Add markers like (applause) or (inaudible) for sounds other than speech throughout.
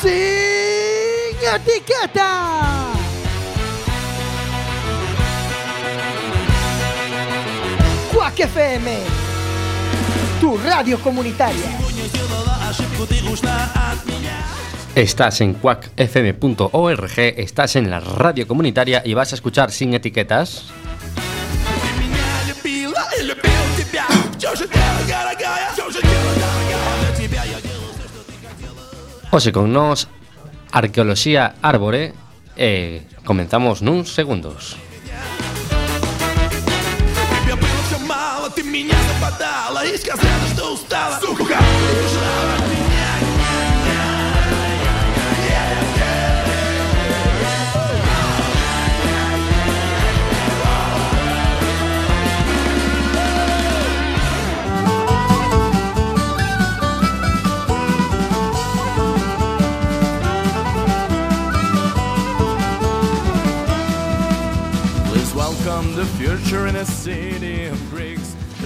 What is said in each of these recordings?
Sin etiqueta. Quack FM, tu radio comunitaria. Estás en quackfm.org, estás en la radio comunitaria y vas a escuchar sin etiquetas. Hoxe con nós Arqueoloxía Árbore e comenzamos nuns segundos. Тебе было все мало, ты меня западала И сказала, что устала Сука! Please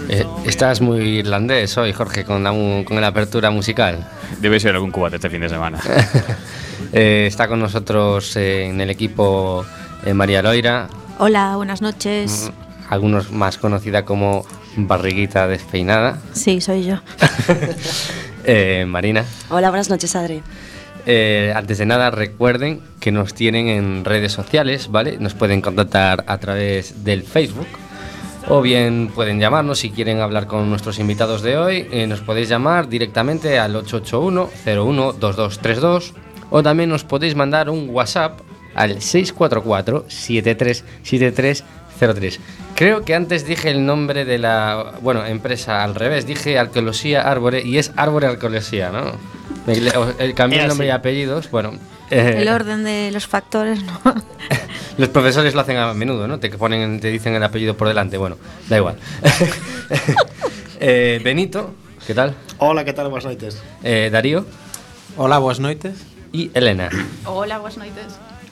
Eh, estás muy irlandés hoy, Jorge, con la, con la apertura musical. Debe ser algún cubate este fin de semana. (laughs) Eh, está con nosotros eh, en el equipo eh, María Loira, Hola, buenas noches. algunos más conocida como Barriguita Despeinada, Sí, soy yo. (laughs) eh, Marina. Hola, buenas noches, Adri. Eh, antes de nada, recuerden que nos tienen en redes sociales, ¿vale? Nos pueden contactar a través del Facebook o bien pueden llamarnos si quieren hablar con nuestros invitados de hoy. eh, nos podéis llamar directamente al 881-012232 o también nos podéis mandar un WhatsApp al 644-737303. Creo que antes dije el nombre de la bueno empresa al revés, dije Arqueología Árbore y es Árbore Arqueología, ¿no? (laughs) El- Cambié el Es nombre y apellidos, bueno. eh, El orden de los factores, ¿no? (laughs) los profesores lo hacen a menudo, ¿no? Te ponen, te dicen el apellido por delante. Bueno, da igual. (laughs) Eh, Benito, ¿qué tal? Hola, que tal? Boas noites. Eh, Darío Hola, boas noites. y Elena. Hola, buenas noites.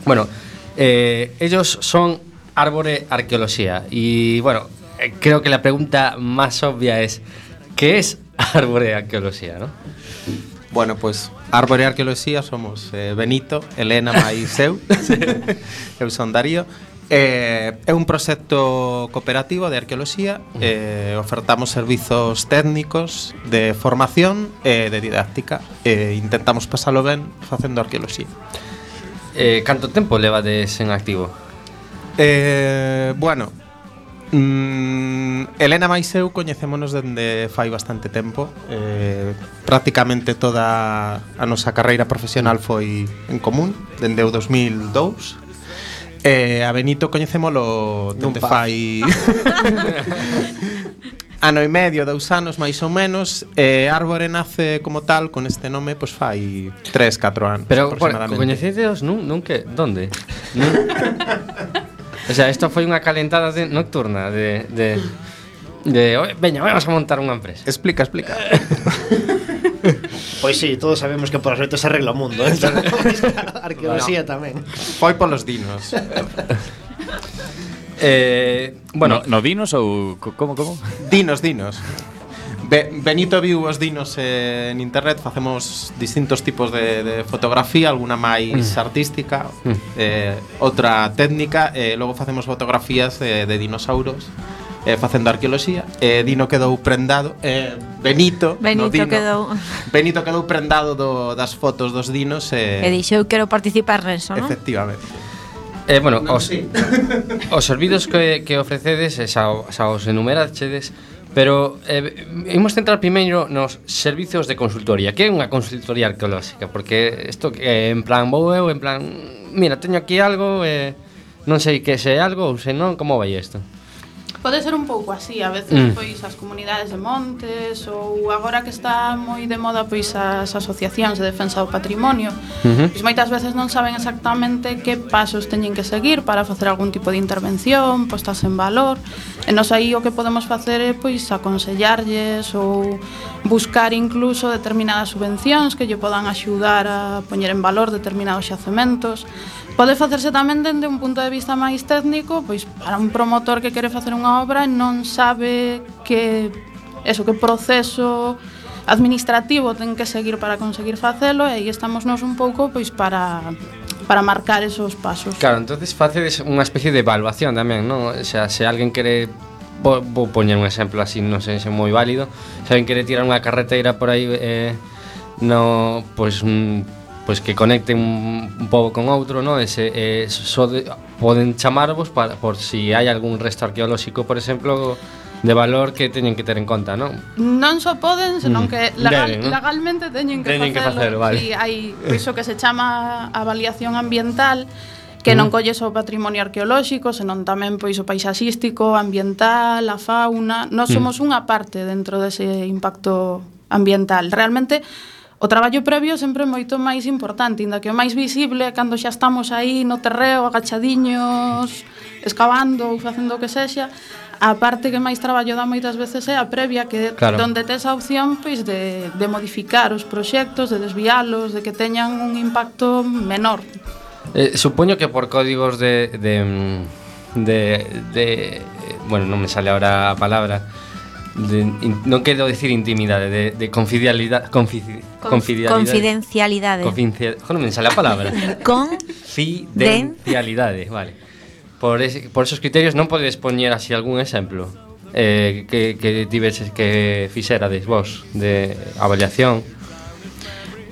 Bueno, eh, ellos son Árbore Arqueología. Y bueno, eh, creo que la pregunta más obvia es: ¿qué es Árbore Arqueología, no? Bueno, pois pues, Árbore Arqueoloxía somos eh, Benito, Elena (laughs) máis eu (laughs) Eu son Darío. Eh, É un proxecto cooperativo de arqueoloxía. Eh, Ofertamos servizos técnicos de formación e eh, de didáctica eh, Intentamos pasalo ben facendo arqueoloxía. Eh, Canto tempo levades en activo? Eh, bueno, Mm, Elena máis eu coñecémonos dende fai bastante tempo eh, Prácticamente toda a nosa carreira profesional foi en común Dende o 2002 Eh, a Benito coñecémolo dende fai (laughs) ano e medio, dous anos máis ou menos, eh, Árbore nace como tal con este nome pois fai 3, 4 anos Pero, aproximadamente. Pero coñecedeos nun, nun que, donde? Nun... (laughs) O sea, isto foi unha calentada de, nocturna de, de, de veña, vamos a montar unha empresa. Explica, explica. Pois sí, todos sabemos que por as noites se arregla o mundo, eh? (laughs) arqueoloxía bueno, tamén. Foi polos dinos. eh, bueno, no, no dinos ou como como? Dinos, dinos. Be Benito viu os dinos eh, en internet, facemos distintos tipos de, de fotografía, alguna máis mm. artística, mm. eh, outra técnica, e eh, logo facemos fotografías eh, de, de dinosauros eh, facendo arqueoloxía eh, Dino quedou prendado eh, Benito Benito no Dino, quedou Benito quedou prendado do, das fotos dos dinos eh, e dixo eu quero participar neso non? efectivamente Eh, bueno, os, sí. (laughs) os servidos que, que ofrecedes, xa, xa os enumerachedes, Pero eh, imos centrar primeiro nos servizos de consultoría Que é unha consultoría arqueolóxica? Porque isto que eh, en plan vou eu, en plan Mira, teño aquí algo, eh, non sei que se é algo ou se non, como vai isto? pode ser un pouco así, a veces mm. pois as comunidades de montes ou agora que está moi de moda pois as asociacións de defensa do patrimonio. Uh. Pois moitas veces non saben exactamente que pasos teñen que seguir para facer algún tipo de intervención, postas en valor. E nos aí o que podemos facer é pois aconsellarlles ou buscar incluso determinadas subvencións que lle podan axudar a poñer en valor determinados xacementos. Pode facerse tamén dende un punto de vista máis técnico, pois para un promotor que quere facer unha obra e non sabe que eso que proceso administrativo ten que seguir para conseguir facelo e aí estamos nós un pouco pois para para marcar esos pasos. Claro, entonces facedes unha especie de evaluación tamén, non? O sea, se alguén quere vou, vou poñer un exemplo así, non sei se é moi válido, se alguén quere tirar unha carreteira por aí eh, no, pois pues, un pois que conecten un pouco con outro, no? Ese, eh, so de, poden chamarvos para, por si hai algún resto arqueolóxico, por exemplo, de valor que teñen que ter en conta, non? Non só poden, senón mm. que legal, Deben, ¿no? legalmente teñen que teñen facelo. Que facelo vale. Si hai eh. iso que se chama avaliación ambiental, que non mm. colle só o patrimonio arqueolóxico, senón tamén pois o paisaxístico, ambiental, a fauna. Nós mm. somos unha parte dentro dese impacto ambiental. Realmente o traballo previo sempre é moito máis importante, inda que o máis visible é cando xa estamos aí no terreo, agachadiños, excavando ou facendo o que sexa, a parte que máis traballo dá moitas veces é a previa que claro. donde tes a opción pois de, de modificar os proxectos, de desviálos, de que teñan un impacto menor. Eh, supoño que por códigos de de mm, de, de bueno, non me sale ahora a palabra, de in, non quero decir intimidade, de, de confidencialidade, confi, confidencialidade. Confidencialidade. Confidencial, jo, non me sale a palabra. (laughs) Confidencialidade, vale. Por, ese, por esos criterios non podes poñer así algún exemplo eh, que, que tiveses que fixerades vos de avaliación.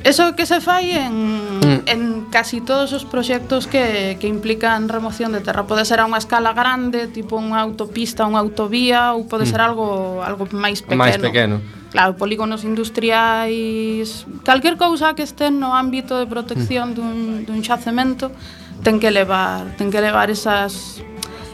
Eso que se fai en, mm. en casi todos os proxectos que, que implican remoción de terra Pode ser a unha escala grande, tipo unha autopista, unha autovía Ou pode mm. ser algo algo máis pequeno Máis pequeno Claro, polígonos industriais Calquer cousa que este no ámbito de protección mm. dun, dun xacemento Ten que levar, ten que levar esas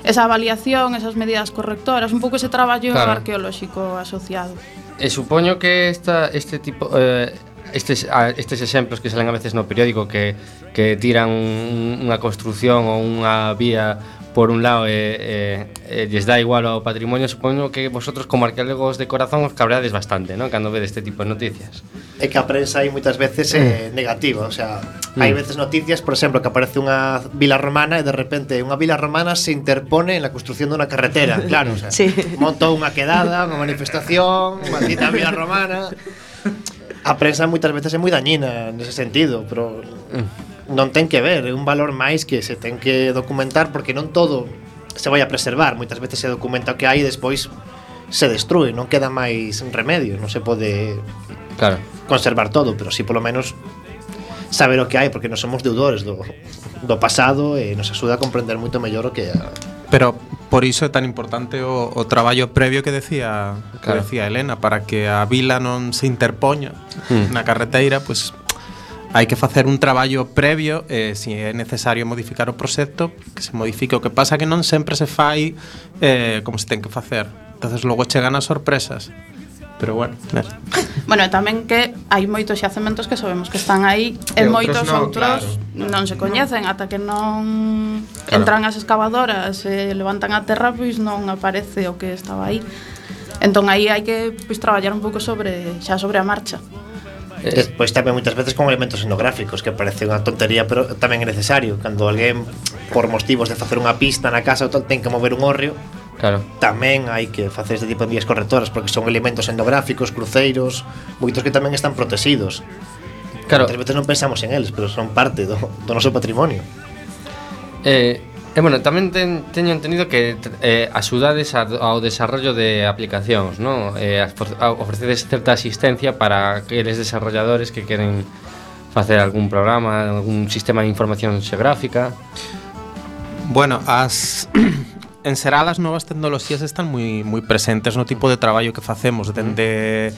esa avaliación, esas medidas correctoras, un pouco ese traballo claro. arqueolóxico asociado. E supoño que esta, este tipo eh, estes, a, estes exemplos que salen a veces no periódico que, que tiran un, unha construción ou unha vía por un lado e, e, e lles dá igual ao patrimonio supoño que vosotros como arqueólogos de corazón os cabreades bastante, non? Cando vedes este tipo de noticias É que a prensa hai moitas veces é eh, negativa, o sea, mm. hai veces noticias, por exemplo, que aparece unha vila romana e de repente unha vila romana se interpone en la construción dunha carretera, (laughs) claro, o sea, sí. montou unha quedada, unha manifestación, maldita vila romana a prensa moitas veces é moi dañina nese sentido, pero mm. non ten que ver, é un valor máis que se ten que documentar porque non todo se vai a preservar, moitas veces se documenta o que hai e despois se destrue, non queda máis remedio, non se pode claro. conservar todo, pero si sí, polo menos saber o que hai porque non somos deudores do, do pasado e nos axuda a comprender moito mellor o que a, Pero por iso é tan importante o, o traballo previo que decía que claro. decía Elena para que a vila non se interpoña mm. na carreteira, pois pues, hai que facer un traballo previo eh, se é necesario modificar o proxecto que se modifique o que pasa que non sempre se fai eh, como se ten que facer entonces logo chegan as sorpresas pero bueno, claro. Bueno, tamén que hai moitos xacementos que sabemos que están aí e, e moitos outros, no, outros claro. non se coñecen ata que non claro. entran as excavadoras e levantan a terra, pois non aparece o que estaba aí. Entón aí hai que pois traballar un pouco sobre xa sobre a marcha. Eh, eh. pois tamén moitas veces con elementos etnográficos que parece unha tontería, pero tamén é necesario cando alguén por motivos de facer unha pista na casa ou tal ten que mover un orrio, Claro. Tamén hai que facer este tipo de vías correctoras porque son elementos endográficos, cruceiros, moitos que tamén están protegidos. Claro. Tres veces non pensamos en eles, pero son parte do, do noso patrimonio. Eh, E bueno, tamén ten, teño entendido que eh, axudades ao desarrollo de aplicacións, non? Eh, ofrecedes certa asistencia para aqueles desarrolladores que queren facer algún programa, algún sistema de información xeográfica. Bueno, as (clears throat) en Será as novas tecnoloxías están moi moi presentes no tipo de traballo que facemos dende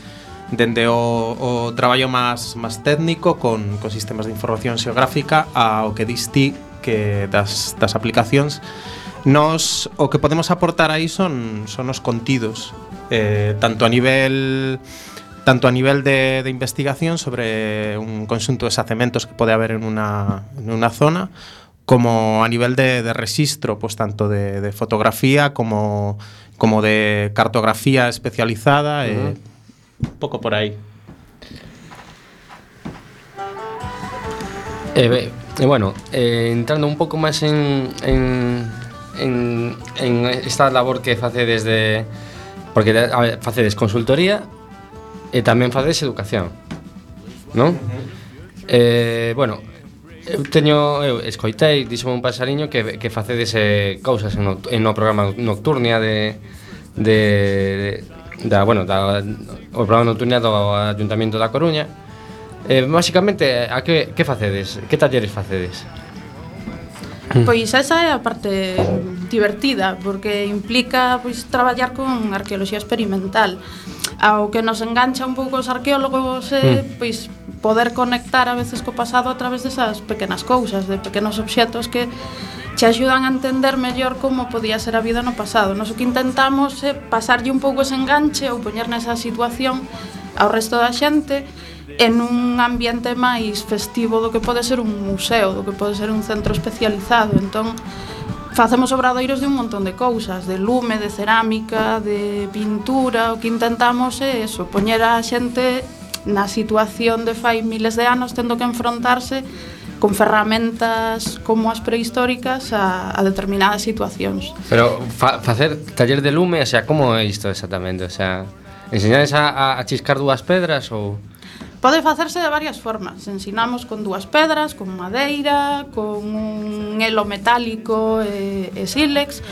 dende o, o traballo máis máis técnico con, con sistemas de información xeográfica ao que distí que das, das aplicacións. Nos, o que podemos aportar aí son, son os contidos eh, tanto a nivel tanto a nivel de, de investigación sobre un conxunto de xacementos que pode haber en unha, en unha zona como a nivel de, de registro, pues tanto de, de fotografía como, como de cartografía especializada, eh, un pouco por aí. E, be- e bueno, eh, entrando un pouco máis en, en, en, en esta labor que face desde Porque facedes consultoría e tamén facedes educación. Non? Eh, bueno, eu teño eu escoitei, dixome un pasariño que que facedes eh, cousas en, no, en o programa nocturnia de de da, bueno, da, o programa nocturnia do Ayuntamiento da Coruña. Eh, basicamente, a que, que facedes? Que talleres facedes? Pois esa é a parte divertida, porque implica pois traballar con arqueoloxía experimental ao que nos engancha un pouco os arqueólogos é, mm. pois, poder conectar a veces co pasado a través desas pequenas cousas, de pequenos obxetos que che axudan a entender mellor como podía ser a vida no pasado. Nos o que intentamos é pasarlle un pouco ese enganche ou poñer nesa situación ao resto da xente en un ambiente máis festivo do que pode ser un museo, do que pode ser un centro especializado. Entón, facemos obradoiros de un montón de cousas, de lume, de cerámica, de pintura, o que intentamos é eso, poñer a xente na situación de fai miles de anos tendo que enfrontarse con ferramentas como as prehistóricas a, a determinadas situacións. Pero fa, facer taller de lume, o sea, como é isto exactamente? O sea, enseñades a, a chiscar dúas pedras ou... Pode facerse de varias formas. Ensinamos con dúas pedras, con madeira, con un elo metálico e, e sílex.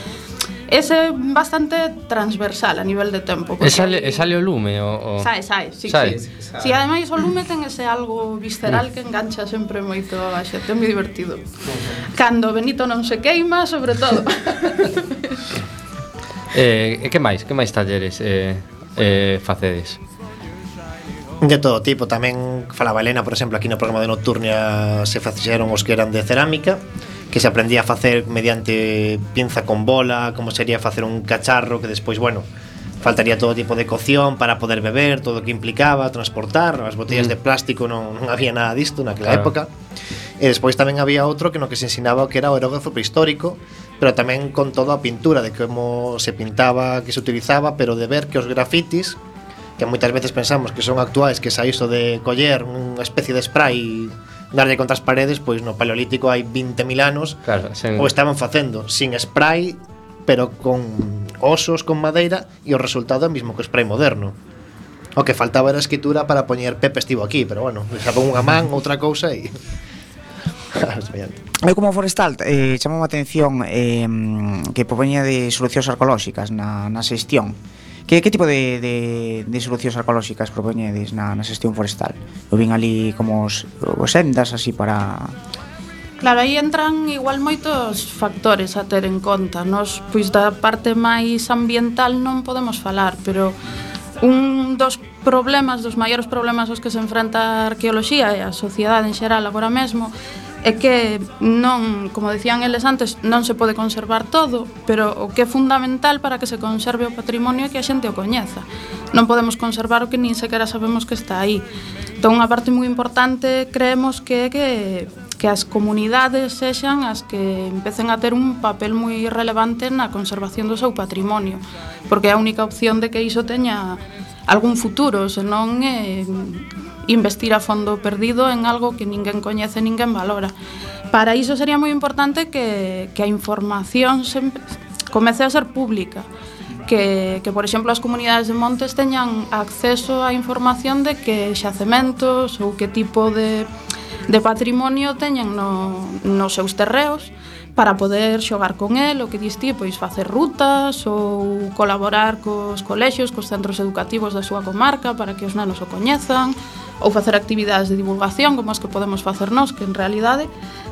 Ese é bastante transversal a nivel de tempo. E sale, e sale o lume? O, o... Sae, sae, sí, sae. sí. Si, sí, ademais o lume ten ese algo visceral que engancha sempre moito a xente, é moi divertido. Cando Benito non se queima, sobre todo. (laughs) eh, e que máis? Que máis talleres eh, eh, facedes? De todo tipo, tamén falaba Elena, por exemplo, aquí no programa de Nocturnia se facixeron os que eran de cerámica que se aprendía a facer mediante pinza con bola, como sería facer un cacharro que despois, bueno, faltaría todo tipo de cocción para poder beber, todo o que implicaba, transportar, as botellas mm. de plástico non, (laughs) non había nada disto naquela claro. época. E despois tamén había outro que no que se ensinaba o que era o aerógrafo prehistórico, pero tamén con toda a pintura, de como se pintaba, que se utilizaba, pero de ver que os grafitis que moitas veces pensamos que son actuais que xa iso de coller unha especie de spray darlle contra as paredes, pois no paleolítico hai 20.000 anos claro, sen... o estaban facendo sin spray pero con osos, con madeira e o resultado é o mismo que o spray moderno. O que faltaba era escritura para poñer Pepe estivo aquí, pero bueno, xa pon unha man, (laughs) outra cousa e... Eu como forestal eh, chamou a atención eh, que propoña de solucións arqueolóxicas na, na xestión. Que, que tipo de, de, de solucións arqueolóxicas propoñedes na, na xestión forestal? Eu vin ali como os, os sendas así para... Claro, aí entran igual moitos factores a ter en conta. Nos, pois da parte máis ambiental non podemos falar, pero un dos problemas, dos maiores problemas aos que se enfrenta a arqueoloxía e a sociedade en xeral agora mesmo é que non, como decían eles antes, non se pode conservar todo, pero o que é fundamental para que se conserve o patrimonio é que a xente o coñeza. Non podemos conservar o que nin sequera sabemos que está aí. Entón, unha parte moi importante creemos que é que que as comunidades sexan as que empecen a ter un papel moi relevante na conservación do seu patrimonio, porque é a única opción de que iso teña algún futuro, senón é eh, investir a fondo perdido en algo que ninguén coñece, ninguén valora. Para iso sería moi importante que, que a información sempre comece a ser pública, que, que, por exemplo, as comunidades de montes teñan acceso á información de que xacementos ou que tipo de, de patrimonio teñen no, nos seus terreos para poder xogar con el, o que diste, pois facer rutas ou colaborar cos colexios, cos centros educativos da súa comarca para que os nenos o coñezan, ou facer actividades de divulgación como as que podemos facer nós, que en realidade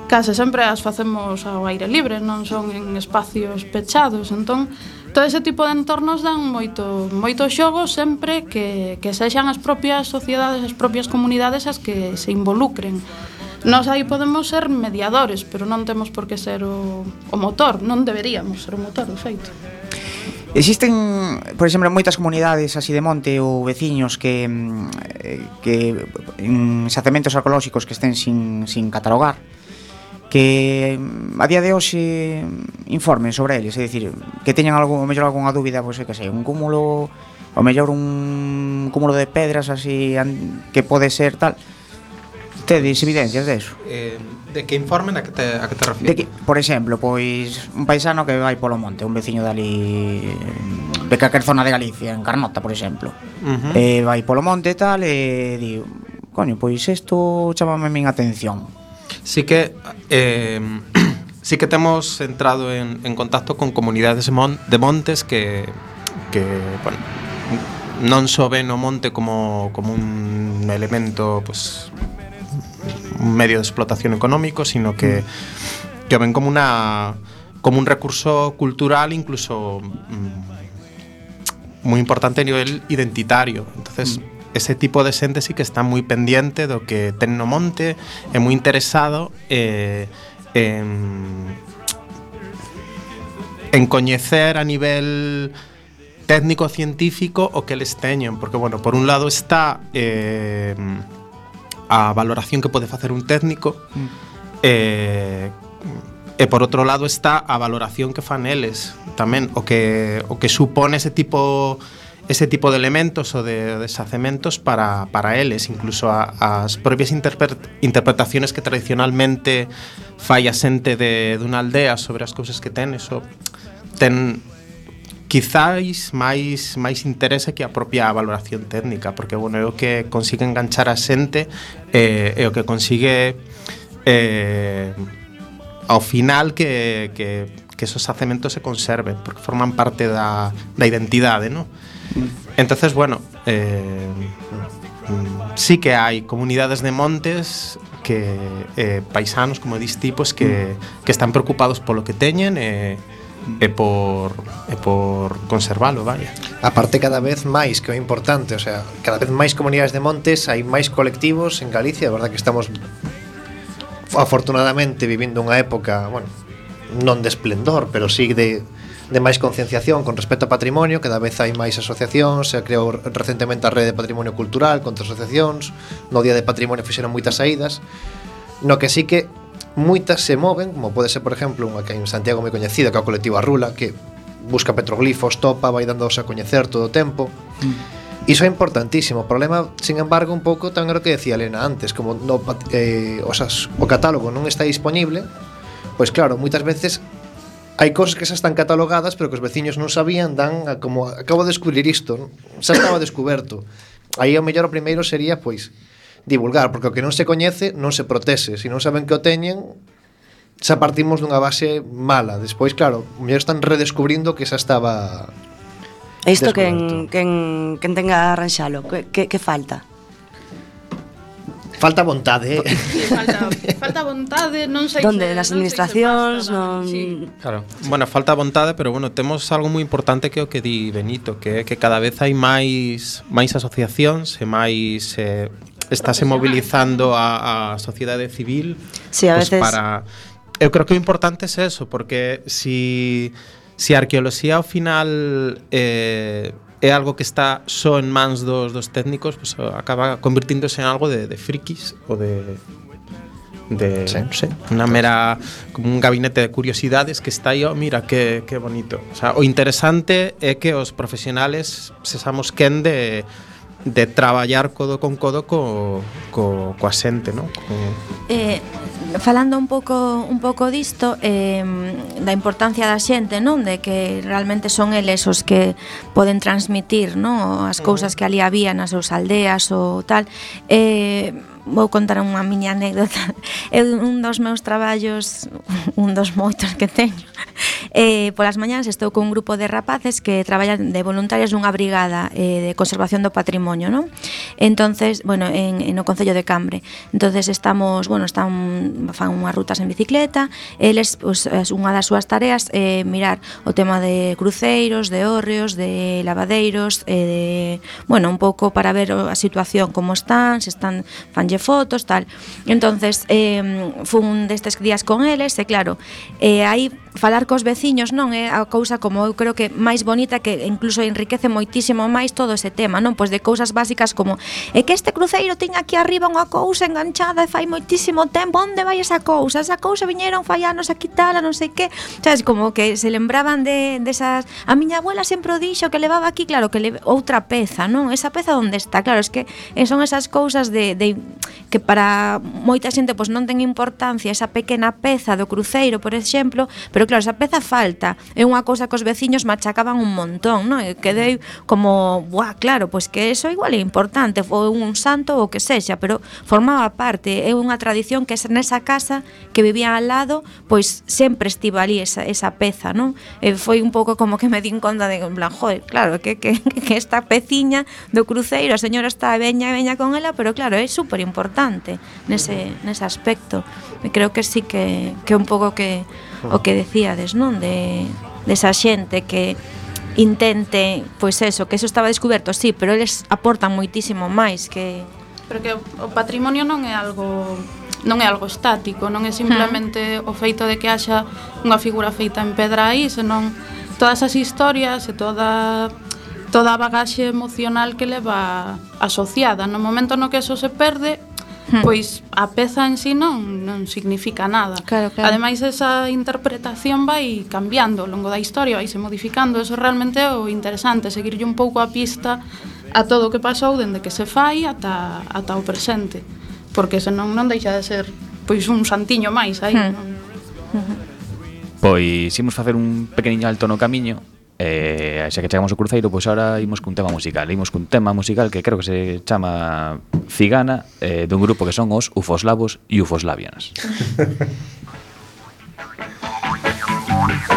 case sempre as facemos ao aire libre, non son en espacios pechados, entón todo ese tipo de entornos dan moito moito xogo sempre que, que sexan as propias sociedades, as propias comunidades as que se involucren. Nós aí podemos ser mediadores, pero non temos por que ser o, o motor, non deberíamos ser o motor, de feito. Existen, por exemplo, moitas comunidades así de monte ou veciños que mm, eh, que en xacementos arqueolóxicos que estén sin, sin catalogar que mm, a día de hoxe mm, informen sobre eles, é dicir, que teñan algo, o mellor algunha dúbida, pois é que sei, un cúmulo, o mellor un cúmulo de pedras así que pode ser tal. Tedes evidencias de eso? Eh, de que informen a que te, a que te refires? De que, por exemplo, pois un paisano que vai polo monte, un veciño dali de calquer zona de Galicia, en Carnota, por exemplo. Uh -huh. eh, vai polo monte e tal e di, coño, pois isto chamame a min atención. Si que eh, (clears throat) sí que temos entrado en, en contacto con comunidades mon, de montes que, que bueno, non só ven o monte como, como un elemento pues, un medio de explotación económico, sino que, que ven como una como un recurso cultural incluso mm, moi importante a nivel identitario. Entonces, ese tipo de xente sí que está moi pendiente do que ten no monte, é moi interesado eh, en en coñecer a nivel técnico científico o que les teñen, porque bueno, por un lado está eh, a valoración que pode facer un técnico mm. eh, E por outro lado está a valoración que fan eles tamén o que o que supone ese tipo ese tipo de elementos ou de deshacementos para, para eles, incluso a, as propias interpre, interpretaciones que tradicionalmente fai a xente de dunha aldea sobre as cousas que ten, eso ten quizáis máis máis interesa que a propia valoración técnica, porque bueno, é o que consigue enganchar a xente eh, é o que consigue eh, ao final que, que, que esos acementos se conserven, porque forman parte da, da identidade, ¿no? Entonces, bueno, eh, mm, sí que hai comunidades de montes que eh, paisanos, como dis ti, pues, que, que están preocupados polo que teñen e eh, e por e por conservalo, vaya. A parte cada vez máis, que é importante, o sea, cada vez máis comunidades de montes, hai máis colectivos en Galicia, a verdad que estamos afortunadamente vivindo unha época, bueno, non de esplendor, pero sí de de máis concienciación con respecto ao patrimonio, cada vez hai máis asociacións, se creou recentemente a Rede de Patrimonio Cultural contra asociacións, no Día de Patrimonio fixeron moitas saídas, no que sí que moitas se moven, como pode ser, por exemplo, unha que en Santiago moi coñecida, que é o colectivo Arrula, que busca petroglifos, topa, vai dándoos a coñecer todo o tempo. Mm. Iso é importantísimo. O problema, sin embargo, un pouco tamén era o que decía Elena antes, como no, eh, o, sas, o catálogo non está disponible, pois claro, moitas veces hai cousas que xa están catalogadas, pero que os veciños non sabían, dan a, como acabo de descubrir isto, non? xa estaba descoberto. Aí o mellor o primeiro sería, pois, divulgar, porque o que non se coñece non se protese, se non saben que o teñen, xa partimos dunha base mala. Despois, claro, mellor están redescubrindo que xa estaba Isto quen, quen, quen tenga arranxalo, que, que, que falta? Falta vontade, eh? Sí, falta, falta vontade, non sei Donde, se, nas administracións, non... Sí. Claro, bueno, falta vontade, pero bueno, temos algo moi importante que o que di Benito, que é que cada vez hai máis máis asociacións e máis eh, estáse mobilizando a, a sociedade civil sí, a pues, veces... para... Eu creo que o importante é eso, porque si, si a arqueoloxía ao final eh, é algo que está só en mans dos, dos técnicos, pues, acaba convirtiéndose en algo de, de frikis ou de de, sí. no sé, una mera como un gabinete de curiosidades que está aí, oh, mira que que bonito. O sea, o interesante é que os profesionales sesamos quen de de traballar codo con codo co, co, coa xente, non? Co... Eh, falando un pouco un pouco disto eh, da importancia da xente, non? De que realmente son eles os que poden transmitir, non? As cousas que ali había nas seus aldeas ou tal. Eh, vou contar unha miña anécdota. (laughs) É un dos meus traballos, (laughs) un dos moitos que teño. (laughs) Eh, polas mañás estou con un grupo de rapaces que traballan de voluntarias dunha brigada eh, de conservación do patrimonio, non? Entonces, bueno, en, en o Concello de Cambre. Entonces estamos, bueno, están fan unhas rutas en bicicleta, eles pues, unha das súas tareas eh, mirar o tema de cruceiros, de hórreos, de lavadeiros, eh, de, bueno, un pouco para ver a situación como están, se están fan tomáronlle fotos, tal. Entonces, eh, fun destes días con eles, e claro, eh, aí falar cos veciños non é a cousa como eu creo que máis bonita que incluso enriquece moitísimo máis todo ese tema, non? Pois de cousas básicas como é que este cruceiro ten aquí arriba unha cousa enganchada e fai moitísimo tempo, onde vai esa cousa? Esa cousa viñeron fai anos a quitala, non sei que. Sabes, como que se lembraban de desas, de a miña abuela sempre o dixo que levaba aquí, claro, que le, outra peza, non? Esa peza onde está? Claro, es que eh, son esas cousas de, de que para moita xente pois non ten importancia esa pequena peza do cruceiro, por exemplo, pero Pero claro, esa peza falta. É unha cousa que os veciños machacaban un montón, non? E quedei como, buah, claro, pois que eso igual é importante, foi un santo ou que sexa, pero formaba parte, é unha tradición que nesa casa que vivía al lado, pois sempre estiva ali esa, esa peza, non? E foi un pouco como que me din conta de, en plan, joder, claro, que, que, (laughs) que esta peciña do cruceiro, a señora está veña e veña con ela, pero claro, é super importante nese, nese aspecto. E creo que sí que, que un pouco que o que decíades, non? De, desa xente que intente, pois eso, que eso estaba descoberto, sí, pero eles aportan moitísimo máis que... Pero que o patrimonio non é algo non é algo estático, non é simplemente o feito de que haxa unha figura feita en pedra aí, senón todas as historias e toda toda a bagaxe emocional que leva asociada. No momento no que eso se perde, hmm. pois a peza en sí non, non significa nada. Claro, claro. Ademais, esa interpretación vai cambiando ao longo da historia, vai se modificando, eso realmente é o interesante, seguirlle un pouco a pista a todo o que pasou dende que se fai ata, ata o presente, porque senón non deixa de ser pois un santiño máis aí. Hmm. Non? Hmm. Pois imos facer un pequeniño alto no camiño Eh, xa que chegamos ao cruceiro, pois agora imos cun tema musical. Imos cun tema musical que creo que se chama Cigana, eh, dun grupo que son os Ufoslavos e Ufoslavianas. (laughs)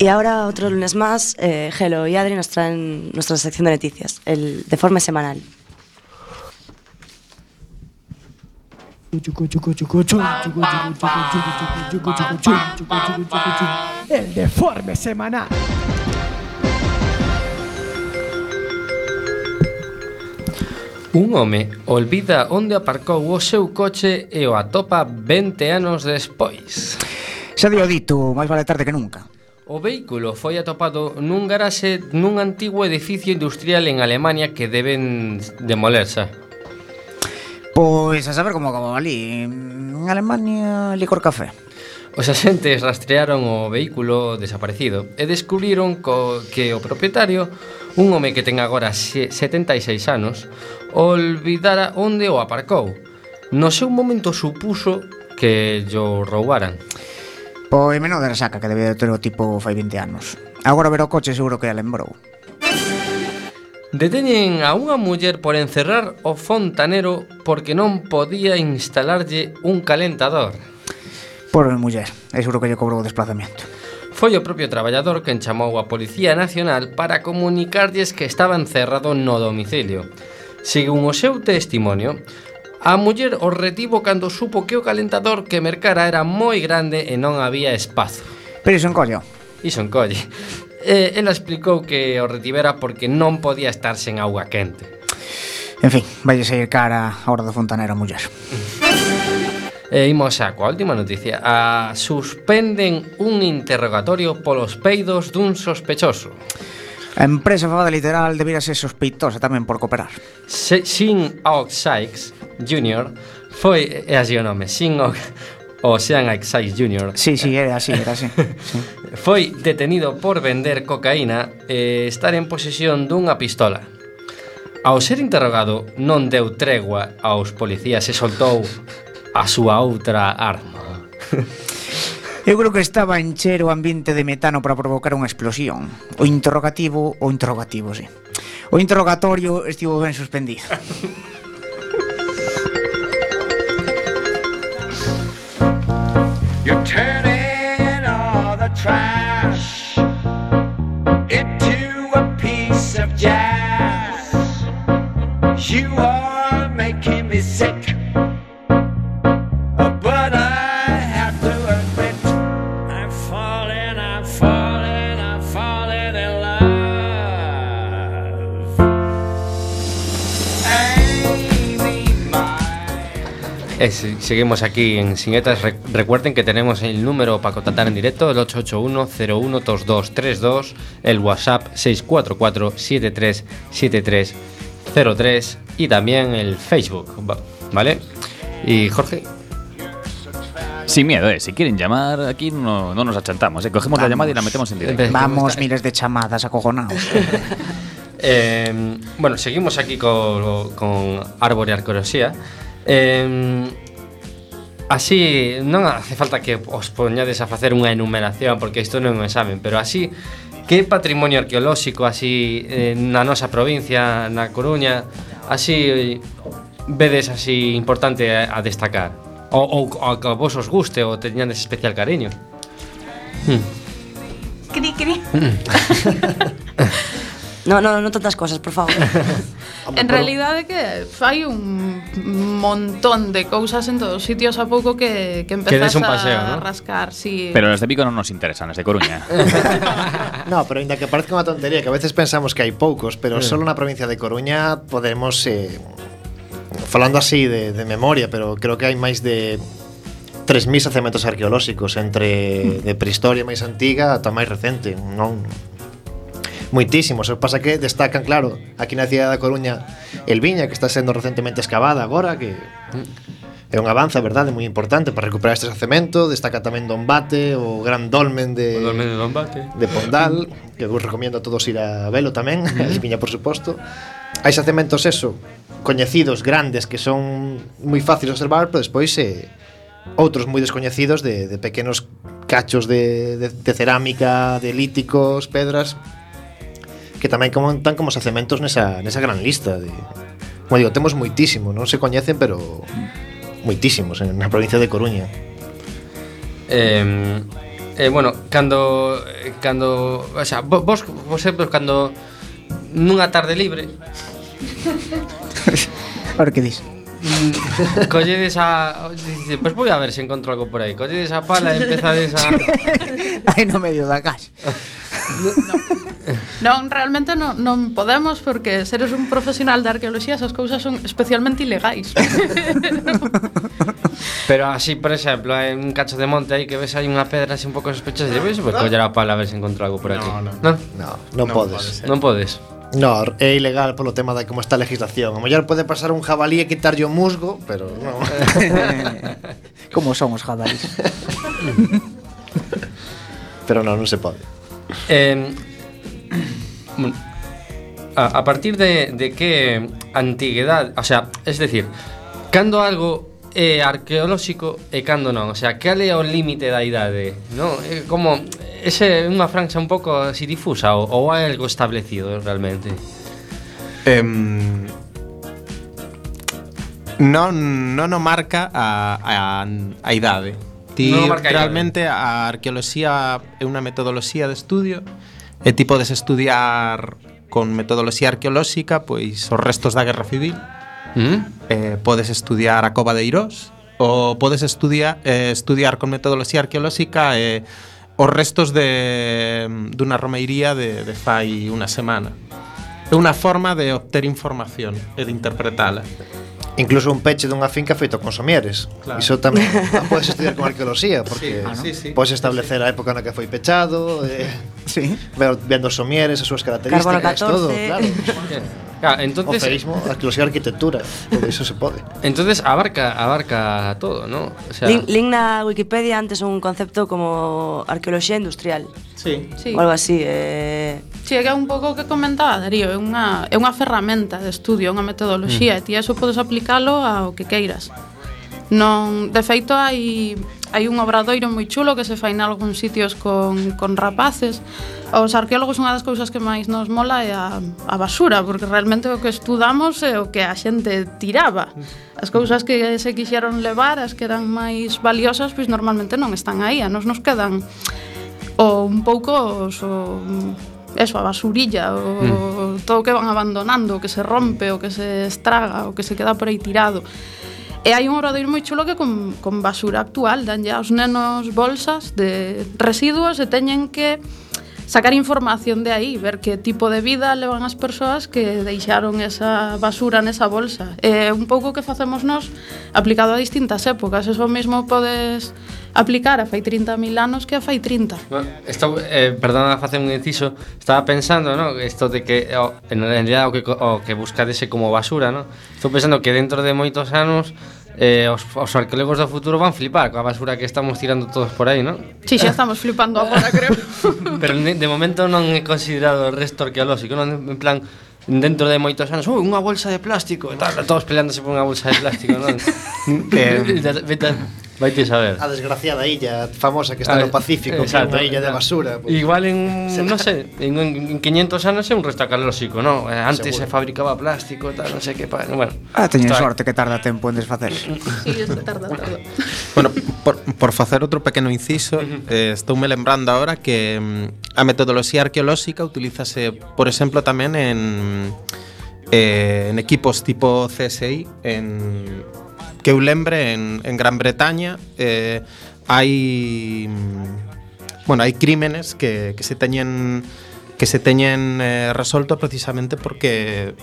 Y ahora otro lunes más, eh, Gelo y Adri nos traen nuestra sección de noticias, el deforme semanal. El deforme semanal. Un home olvida onde aparcou o seu coche e o atopa 20 anos despois. Xa dio dito, máis vale tarde que nunca. O vehículo foi atopado nun garaxe nun antigo edificio industrial en Alemania que deben demolerse. Pois a saber como acabou ali En Alemania licor café. Os axentes rastrearon o vehículo desaparecido E descubriron co que o propietario Un home que ten agora 76 anos Olvidara onde o aparcou. No seu momento supuso que yo roubaran. Pois menos da saca que debía de ter o tipo fai 20 anos. Agora ver o coche seguro que a lembrou. Deteñen a unha muller por encerrar o fontanero porque non podía instalarlle un calentador. Por muller, é seguro que lle cobrou o desplazamento. Foi o propio traballador quen chamou a Policía Nacional para comunicarlles que estaba encerrado no domicilio. Según o seu testimonio, A muller o retivo cando supo que o calentador que mercara era moi grande e non había espazo. Pero iso encollo. Iso encolle. Eh, ela explicou que o retivera porque non podía estar sen auga quente. En fin, vai sair cara a hora do fontanero muller. E imos xa coa última noticia. A suspenden un interrogatorio polos peidos dun sospechoso. A empresa fada literal debira ser sospeitosa tamén por cooperar. Se, sin Aux Sykes, Jr. foi, é así o nome, Shin o, o Sean Excise Jr. Sí, sí, era así, era así. sí. (laughs) Foi detenido por vender cocaína e estar en posesión dunha pistola. Ao ser interrogado, non deu tregua aos policías e soltou a súa outra arma. Eu creo que estaba a encher o ambiente de metano para provocar unha explosión. O interrogativo, o interrogativo, sí. O interrogatorio estivo ben suspendido. (laughs) You're turning all the trash into a piece of jazz. You Se- seguimos aquí en Sinetas. Re- recuerden que tenemos el número para contactar en directo, el 881-012232, el WhatsApp 644-737303 y también el Facebook, va- ¿vale? Y Jorge, Sin miedo, eh. Si quieren llamar, aquí no, no nos achantamos. Eh. Cogemos la llamada y la metemos en directo. Vamos, miles de chamadas acojonados. (laughs) Eh, bueno, seguimos aquí con, con Árbore e Arqueoloxía Eh, así non hace falta que os poñades a facer unha enumeración porque isto non é un examen, pero así que patrimonio arqueolóxico así eh, na nosa provincia, na Coruña, así eh, vedes así importante a, a destacar ou, ou, ou que a vos os guste ou teñades especial cariño. Hmm. Cri cri. Hmm. (laughs) (laughs) No, no, no tantas cosas, por favor. (laughs) en realidade que fai un montón de cousas en todos os sitios a pouco que, que empezas un paseo, a ¿no? rascar. Sí. Pero las de Vigo non nos interesan, as de Coruña. (laughs) no, pero ainda que parezca unha tontería, que a veces pensamos que hai poucos, pero mm. solo na provincia de Coruña podemos... Eh, falando así de, de memoria, pero creo que hai máis de 3.000 xacementos arqueolóxicos entre mm. de prehistoria máis antiga ata máis recente, non? moitísimos. O pasa que destacan, claro, aquí na cidade da Coruña, el Viña, que está sendo recentemente excavada agora, que é un avanza, verdade, moi importante para recuperar este xacemento, destaca tamén Don Bate, o gran dolmen de o dolmen de Don Bate, de Pondal, que vos recomiendo a todos ir a velo tamén, mm. el Viña por suposto. Hai xacementos eso, coñecidos, grandes, que son moi fáciles de observar, pero despois eh, outros moi descoñecidos de, de pequenos cachos de, de, de cerámica, de líticos, pedras, que tamén como, tan como xacementos nesa, nesa gran lista de, como digo, temos moitísimo non se coñecen pero moitísimos en na provincia de Coruña. Eh, eh, bueno, cando cando, o sea, vos, vos eh, sempre cando nunha tarde libre (laughs) Ahora que dis mm, colledes a dice, pues voy a ver se encontro algo por aí colledes a pala e empezades a (laughs) aí no medio da casa non, realmente non, non podemos porque seres un profesional de arqueoloxía esas cousas son especialmente ilegais. (laughs) Pero así, por exemplo, hai un cacho de monte aí que ves hai unha pedra así un pouco sospechosa e debes no, coller a pala a ver se encontro algo por aquí. No, no, non, no, non, non podes. Non podes. No, é ilegal polo tema de como está a legislación. A mellor pode pasar un jabalí e quitarlle o musgo, pero non. (laughs) como son os jabalís. (laughs) pero non, non se pode. Eh, a, a partir de, de que antigüedad, o sea, es decir, cando algo é arqueolóxico e cando non, o sea, cal é o límite da idade, non? É como ese é unha franxa un pouco así difusa ou, ou hai algo establecido realmente. Em non, non o marca a, a, a idade Ti no realmente a arqueoloxía é eh, unha metodoloxía de estudio e ti podes estudiar con metodoloxía arqueolóxica pois os restos da Guerra Civil. ¿Mm? Eh, podes estudiar a cova de Irós ou podes estudiar eh, estudiar con metodoloxía arqueolóxica eh, os restos de dunha romeiría de, de fai unha semana. É unha forma de obter información e de interpretala. Incluso un peche dunha finca feito con somieres. Claro. Iso tamén (laughs) ah, podes estudiar con arqueoloxía, porque sí, ah, ¿no? sí, sí, podes establecer sí, a época na que foi pechado, eh, sí. vendo os somieres, as súas características, todo, claro. Claro, entonces, o feísmo, arqueología arquitectura, todo iso se pode. Entonces abarca abarca todo, ¿no? O sea, link, link na Wikipedia antes un concepto como arqueoloxía industrial. Sí. sí. O algo así, eh Si, sí, é que é un pouco que comentaba Darío, é unha é unha ferramenta de estudio, unha metodoloxía, mm. e ti eso podes aplicalo ao que queiras. Non, de feito hai hai un obradoiro moi chulo que se fai en algúns sitios con, con rapaces. Os arqueólogos unha das cousas que máis nos mola é a, a basura, porque realmente o que estudamos é o que a xente tiraba. As cousas que se quixeron levar, as que eran máis valiosas, pois normalmente non están aí, a nos nos quedan o un pouco os, o, eso, a basurilla, o, mm. todo o que van abandonando, o que se rompe, o que se estraga, o que se queda por aí tirado. E hai un obradoiro moi chulo que con, con basura actual dan ya os nenos bolsas de residuos e teñen que sacar información de aí, ver que tipo de vida levan as persoas que deixaron esa basura nesa bolsa. É un pouco que facemos nós aplicado a distintas épocas, eso mesmo podes aplicara fai 30.000 anos que a fai 30. Estou, eh, perdona, facer un inciso, estaba pensando, ¿no? Esto de que o, en realidad o que, o que buscadese como basura, ¿no? Estou pensando que dentro de moitos anos eh, os, os arqueólogos do futuro van flipar coa basura que estamos tirando todos por aí, non? Si, sí, xa estamos flipando agora, (laughs) creo. Pero de momento non é considerado resto arqueolóxico, non? En plan, dentro de moitos anos, oh, unha bolsa de plástico, e tal, todos peleándose por unha bolsa de plástico, non? (laughs) Eh, que, vete, vaite saber. A desgraciada illa famosa que está A no ver, Pacífico, que é exacto, unha illa de basura. pues. Igual en, no (laughs) sé, en, en 500 anos é un resto arqueolóxico, ¿no? Eh, Antes se fabricaba plástico, tal, non sei que, pa- bueno. Ah, teñen sorte que tarda tempo en desfacerse. Sí, tarda, tarda. (laughs) Bueno, por, por facer outro pequeno inciso, eh, estoume lembrando ahora que mm, a metodoloxía arqueolóxica utilízase, por exemplo, tamén en eh, en equipos tipo CSI en que eu lembre en, en Gran Bretaña eh, hai bueno, hai crímenes que, que se teñen que se teñen eh, resolto precisamente porque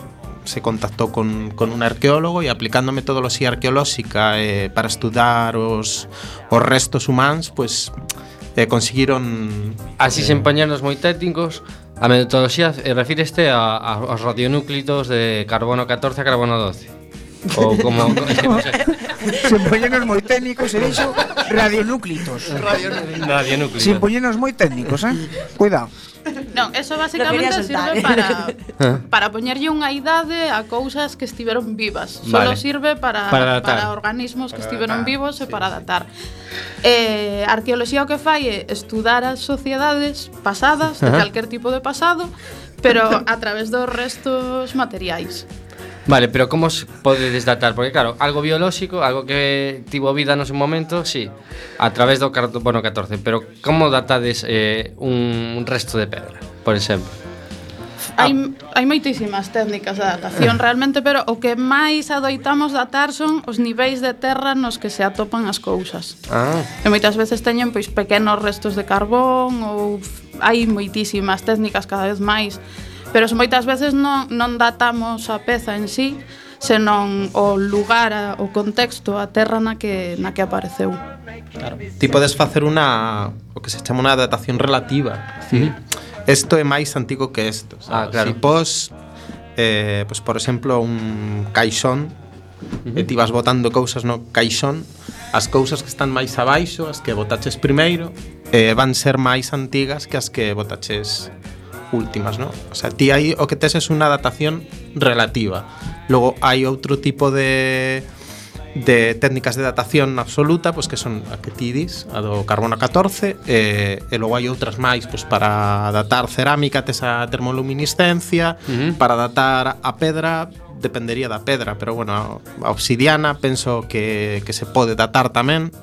se contactó con, con un arqueólogo e aplicando metodoloxía arqueolóxica eh, para estudar os, os restos humanos, pues, eh, conseguiron... Así eh, sen pañernos moi técnicos, a metodoloxía eh, refíreste a, a, aos radionúclidos de carbono 14 a carbono 12. Ou como... (laughs) Sen poñernos moi técnicos, e dixo radionúclitos. Radionúclitos. radionúclitos. Sen poñenos moi técnicos, eh? Cuidado. Non, eso basicamente sirve para (laughs) ¿Eh? para poñerlle unha idade a cousas que estiveron vivas. Solo vale. sirve para para, datar. para organismos para que estiveron datar. vivos sí, e para datar. Eh, Eh, arqueoloxía o que fai é estudar as sociedades pasadas, de calquer tipo de pasado, pero a través dos restos materiais. Vale, pero como se podedes datar? Porque claro, algo biolóxico, algo que tivo vida no seu momento, sí, a través do carbono 14, pero como datades eh, un resto de pedra, por exemplo? Hai, hai moitísimas técnicas de datación (laughs) realmente, pero o que máis adoitamos datar son os niveis de terra nos que se atopan as cousas. Ah. E moitas veces teñen pois pequenos restos de carbón ou hai moitísimas técnicas cada vez máis pero moitas veces non, non datamos a peza en sí, senón o lugar, a, o contexto, a terra na que, na que apareceu. Claro. Ti podes facer unha, o que se chama unha datación relativa. Sí. Isto é máis antigo que isto. Ah, claro. Si pos, eh, pues, por exemplo, un caixón, uh -huh. e ti vas botando cousas no caixón, as cousas que están máis abaixo, as que botaches primeiro, eh, van ser máis antigas que as que botaches últimas, ¿no? O sea, ti aí o que tes é unha adaptación relativa. Logo hai outro tipo de de técnicas de datación absoluta, pois que son a que ti dis, a do carbono 14, e, e logo hai outras máis pois, para datar cerámica, tes a termoluminiscencia, uh -huh. para datar a pedra, dependería da pedra, pero bueno, a obsidiana penso que, que se pode datar tamén,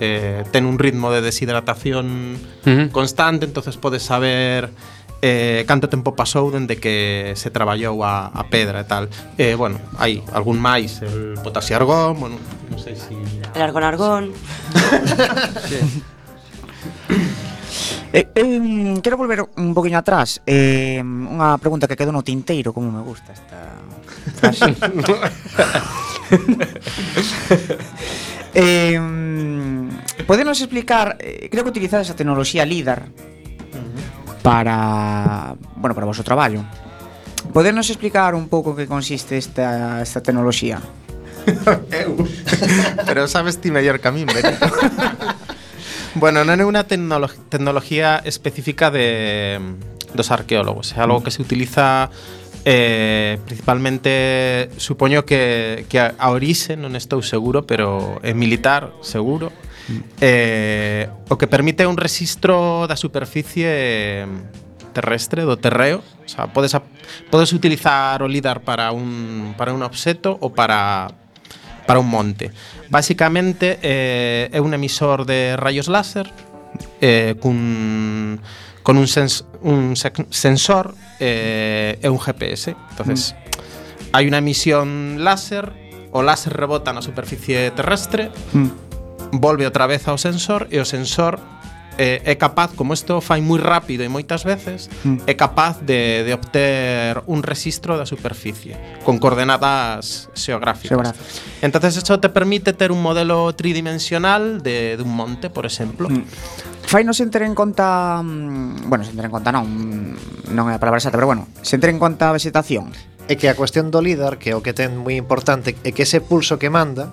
eh, ten un ritmo de deshidratación uh -huh. constante, entonces podes saber eh, canto tempo pasou dende que se traballou a, a pedra e tal. Eh, bueno, hai algún máis, el potasio argón, bueno, non sei se... Si... El argón argón. (laughs) sí. Eh, eh, quero volver un poquinho atrás eh, Unha pregunta que quedou no tinteiro Como me gusta esta frase (laughs) (laughs) eh, Podenos explicar eh, Creo que utilizades a tecnoloxía LIDAR para, bueno, para o vosso traballo. Podernos explicar un pouco que consiste esta, esta tecnoloxía? (laughs) Eu. (laughs) Pero sabes ti mellor que a min, Benito. (laughs) bueno, non é unha tecnolo tecnología específica de, dos arqueólogos. É algo que se utiliza eh, principalmente, supoño que, que a, a orixe, non estou seguro, pero é militar, seguro, eh, o que permite un registro da superficie terrestre, do terreo. O sea, podes, a, podes utilizar o LIDAR para un, para un obxeto ou para, para un monte. Básicamente eh, é un emisor de rayos láser eh, cun, con un, sens, un sensor eh, e un GPS. Entonces, mm. hai unha emisión láser, o láser rebota na superficie terrestre, mm volve outra vez ao sensor e o sensor eh, é capaz, como isto fai moi rápido e moitas veces, mm. é capaz de, de obter un registro da superficie con coordenadas xeográficas. Xeográficas. Entonces isto te permite ter un modelo tridimensional de, de un monte, por exemplo. Mm. Fai non se ter en conta, mm, bueno, se ter en conta non, non é a palabra exacta, pero bueno, se ter en conta a vegetación. É que a cuestión do líder, que o que ten moi importante, é que ese pulso que manda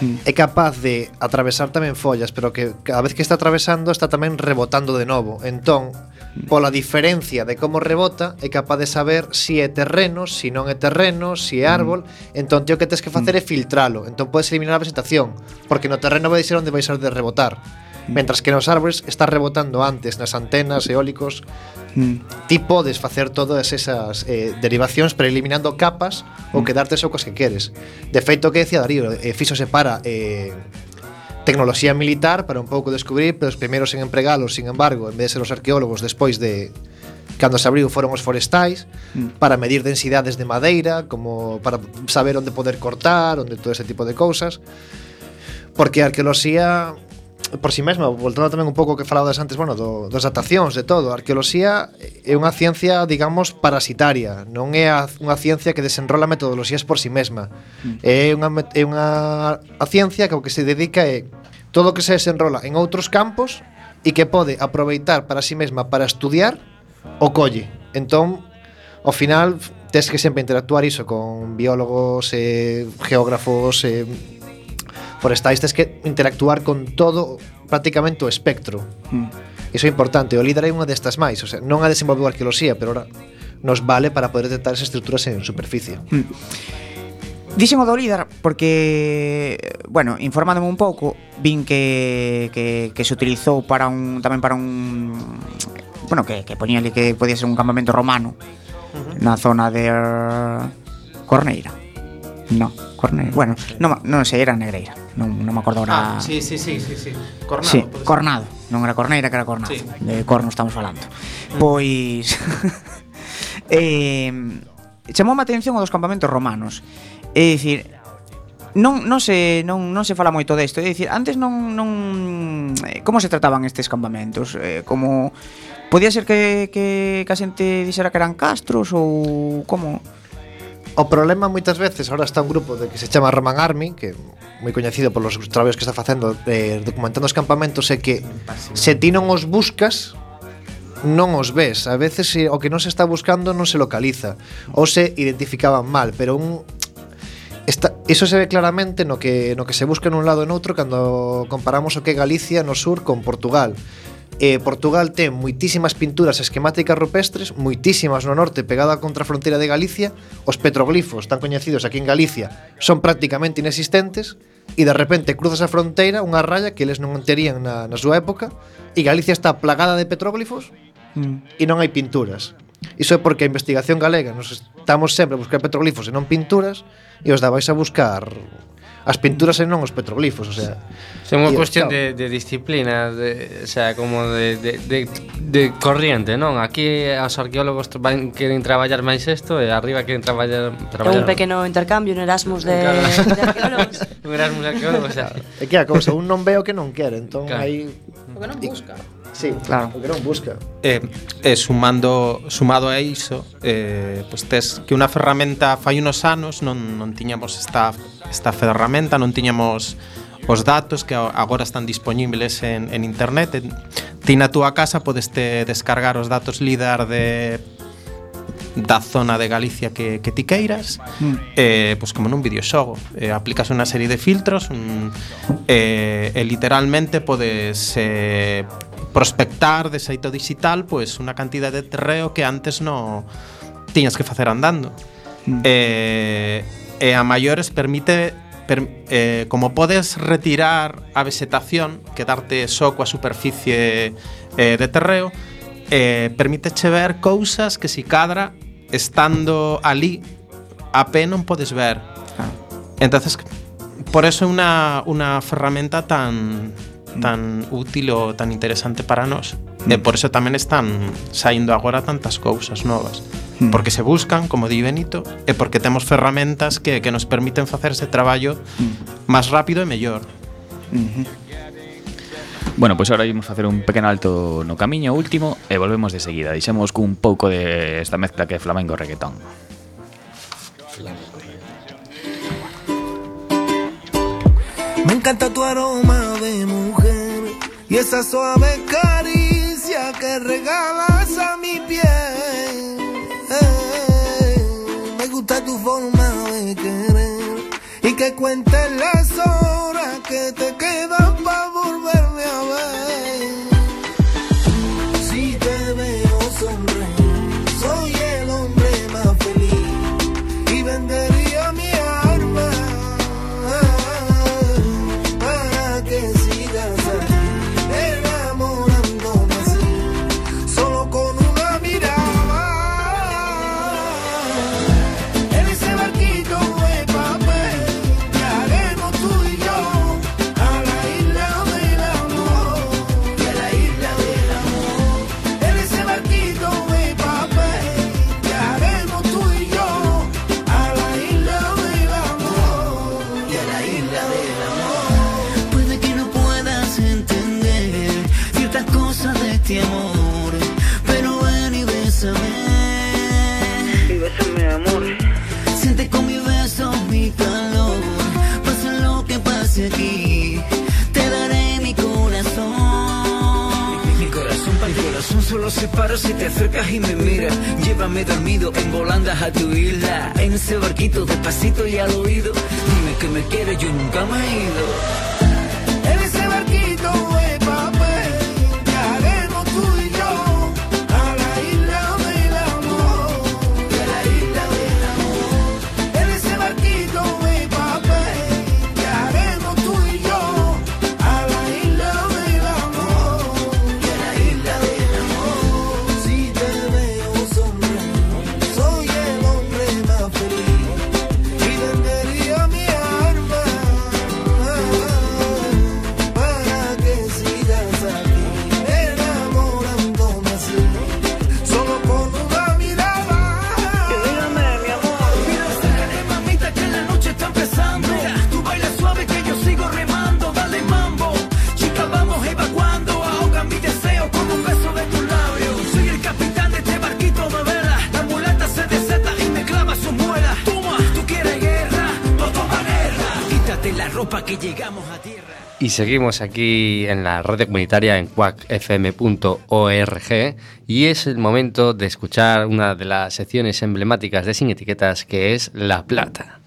Mm. é capaz de atravesar tamén follas, pero que cada vez que está atravesando está tamén rebotando de novo. Entón, pola diferencia de como rebota, é capaz de saber se si é terreno, se si non é terreno, se si é mm. árbol, entón ti o que tens que facer mm. é filtralo. Entón podes eliminar a presentación, porque no terreno vai ser onde vais a de rebotar. Mentras que nos árbores está rebotando antes nas antenas eólicos mm. Ti podes facer todas esas eh, derivacións pero eliminando capas mm. ou quedarte só cos que queres De feito que decía Darío, eh, fixo se para eh, tecnoloxía militar para un pouco descubrir pero os primeiros en empregalos, sin embargo, en vez de ser os arqueólogos despois de cando se abriu foron os forestais mm. para medir densidades de madeira, como para saber onde poder cortar, onde todo ese tipo de cousas. Porque a arqueoloxía por si sí mesma, voltando tamén un pouco que falabas antes, bueno, do, das datacións, de todo, a arqueoloxía é unha ciencia, digamos, parasitaria, non é a, unha ciencia que desenrola metodoloxías por si sí mesma. Mm. É unha é unha a ciencia que o que se dedica é todo o que se desenrola en outros campos e que pode aproveitar para si sí mesma para estudiar o colle. Entón, ao final tes que sempre interactuar iso con biólogos, eh, geógrafos, eh, forestais tes que interactuar con todo prácticamente o espectro. Mm. Iso é importante, o líder é unha destas máis, o sea, non a desenvolveu arqueoloxía, pero ora nos vale para poder detectar esas estruturas en superficie. Mm. Dixen o do líder porque, bueno, informándome un pouco, vin que, que, que se utilizou para un tamén para un bueno, que, que poñale que podía ser un campamento romano uh -huh. na zona de Corneira. No, Corneira. Bueno, non, non sei, era Negreira non, non me acordo agora. Ah, sí, sí, sí, sí, sí. Cornado. Sí, Cornado, non era Corneira, que era Cornado. Sí. De corno estamos falando. Mm. Pois (laughs) eh chamoume a atención dos campamentos romanos. É dicir, non non se non non se fala moito desto, é dicir, antes non non eh, como se trataban estes campamentos, eh, como podía ser que que que a xente dixera que eran castros ou como O problema moitas veces, ahora está un grupo de que se chama Roman Army, que moi coñecido polos traballos que está facendo de documentando os campamentos, é que se ti non os buscas, non os ves. A veces eh, o que non se está buscando non se localiza ou se identificaban mal, pero un Esta, iso se ve claramente no que, no que se busca en un lado e noutro cando comparamos o que é Galicia no sur con Portugal eh, Portugal ten moitísimas pinturas esquemáticas rupestres, moitísimas no norte pegada contra a fronteira de Galicia, os petroglifos tan coñecidos aquí en Galicia son prácticamente inexistentes, e de repente cruzas a fronteira unha raya que eles non terían na, na súa época e Galicia está plagada de petróglifos mm. e non hai pinturas. Iso é porque a investigación galega nos estamos sempre a buscar petroglifos e non pinturas e os dabais a buscar as pinturas e non os petroglifos, o sea. É unha cuestión de, de disciplina, de, o sea, como de, de, de, de corriente, non? Aquí os arqueólogos van, queren traballar máis isto e arriba queren traballar... traballar. É un pequeno intercambio, un Erasmus de, claro. de arqueólogos. (laughs) un Erasmus de arqueólogos, o sea. É que a cousa, un non veo que non quere, entón claro. aí... O que non busca. Sí, claro. porque non busca. Eh, eh, sumando, sumado a iso, eh, pois pues tes que unha ferramenta fai unos anos non, non tiñamos esta, esta ferramenta, non tiñamos os datos que agora están disponibles en, en internet. Ti na túa casa podes te descargar os datos LIDAR de da zona de Galicia que, que ti queiras mm. eh, pois como nun videoxogo eh, aplicas unha serie de filtros un, eh, e literalmente podes eh, prospectar de xeito digital pois unha cantidade de terreo que antes no tiñas que facer andando. Mm. Eh, e a maiores permite per, eh, como podes retirar a vegetación, quedarte só coa superficie eh, de terreo, eh, permíteche ver cousas que si cadra estando ali a pé non podes ver. Ah. Entonces, por eso é unha, unha ferramenta tan Mm. tan útil ou tan interesante para nós. Mm. E por eso tamén están saindo agora tantas cousas novas. Mm. Porque se buscan, como di Benito, e porque temos ferramentas que, que nos permiten facer ese traballo mm. máis rápido e mellor. Mm -hmm. Bueno, pois pues agora imos facer un pequeno alto no camiño último e volvemos de seguida. Dixemos cun pouco de esta mezcla que é flamengo reggaetón. Me encanta tu aroma de mujer. Y esa suave caricia que regalas a mi piel. Me gusta tu forma de querer y que cuentes las horas que te quedan para volverme a ver. Si te acercas y me miras. Llévame dormido en volandas a tu isla. En ese barquito despacito y al oído. Dime que me quieres, yo nunca me he ido. Seguimos aquí en la red comunitaria en quackfm.org y es el momento de escuchar una de las secciones emblemáticas de Sin Etiquetas que es La Plata.